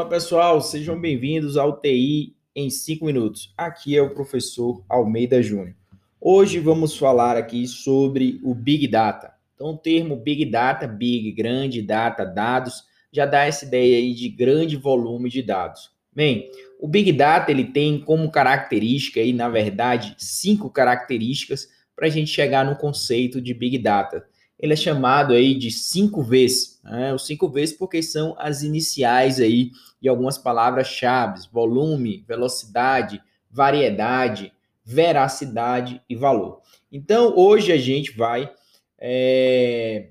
Olá pessoal, sejam bem-vindos ao TI em 5 minutos. Aqui é o professor Almeida Júnior. Hoje vamos falar aqui sobre o Big Data. Então, o termo Big Data, Big, grande, data, dados, já dá essa ideia aí de grande volume de dados. Bem, o Big Data ele tem como característica aí, na verdade, cinco características para a gente chegar no conceito de Big Data ele é chamado aí de cinco vezes, né? Os cinco vezes porque são as iniciais aí de algumas palavras-chave: volume, velocidade, variedade, veracidade e valor. Então, hoje a gente vai é,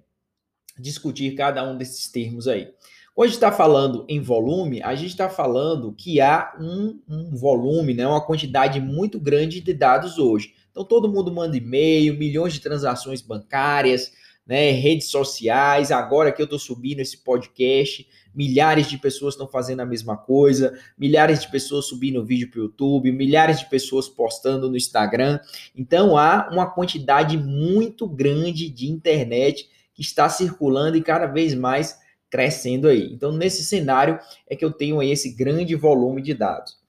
discutir cada um desses termos aí. Gente está falando em volume, a gente está falando que há um, um, volume, né, uma quantidade muito grande de dados hoje. Então, todo mundo manda e-mail, milhões de transações bancárias, né, redes sociais, agora que eu estou subindo esse podcast, milhares de pessoas estão fazendo a mesma coisa, milhares de pessoas subindo vídeo para o YouTube, milhares de pessoas postando no Instagram. Então há uma quantidade muito grande de internet que está circulando e cada vez mais crescendo aí. Então, nesse cenário é que eu tenho aí esse grande volume de dados.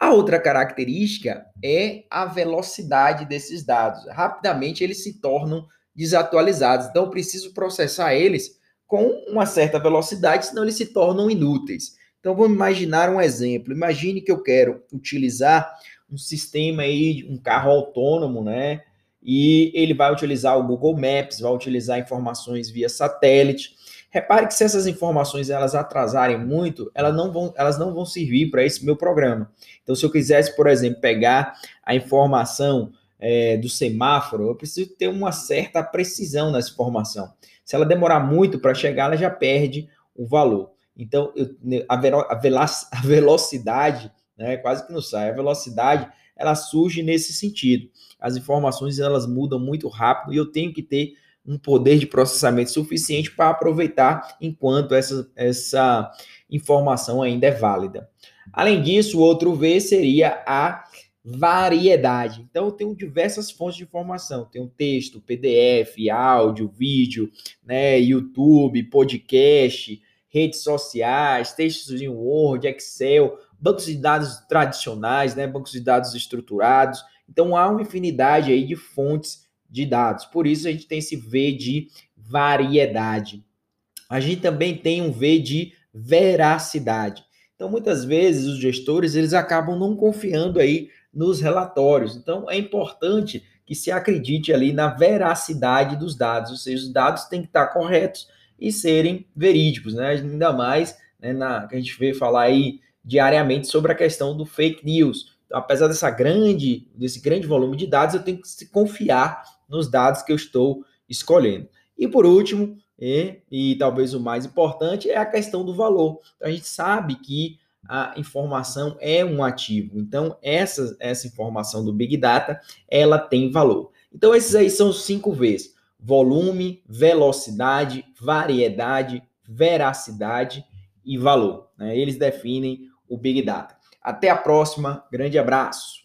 A outra característica é a velocidade desses dados. Rapidamente eles se tornam desatualizados. Então, preciso processar eles com uma certa velocidade, senão eles se tornam inúteis. Então, vamos imaginar um exemplo. Imagine que eu quero utilizar um sistema aí, um carro autônomo, né? E ele vai utilizar o Google Maps, vai utilizar informações via satélite. Repare que se essas informações elas atrasarem muito, elas não vão, elas não vão servir para esse meu programa. Então, se eu quisesse, por exemplo, pegar a informação é, do semáforo, eu preciso ter uma certa precisão nessa informação. Se ela demorar muito para chegar, ela já perde o valor. Então, eu, a, velo, a, a velocidade, né, quase que não sai, a velocidade, ela surge nesse sentido. As informações, elas mudam muito rápido e eu tenho que ter um poder de processamento suficiente para aproveitar enquanto essa, essa informação ainda é válida. Além disso, outro V seria a variedade. Então, eu tenho diversas fontes de informação. Tenho texto, PDF, áudio, vídeo, né, YouTube, podcast, redes sociais, textos em Word, Excel, bancos de dados tradicionais, né, bancos de dados estruturados. Então, há uma infinidade aí de fontes de dados. Por isso, a gente tem esse V de variedade. A gente também tem um V de veracidade. Então, muitas vezes, os gestores, eles acabam não confiando aí nos relatórios. Então, é importante que se acredite ali na veracidade dos dados, ou seja, os dados têm que estar corretos e serem verídicos, né? Ainda mais né, na, que a gente vê falar aí diariamente sobre a questão do fake news. Então, apesar dessa grande, desse grande volume de dados, eu tenho que se confiar nos dados que eu estou escolhendo. E por último, e, e talvez o mais importante, é a questão do valor. Então, a gente sabe que a informação é um ativo. Então, essa, essa informação do Big Data, ela tem valor. Então, esses aí são os cinco Vs: volume, velocidade, variedade, veracidade e valor. Né? Eles definem o Big Data. Até a próxima, grande abraço.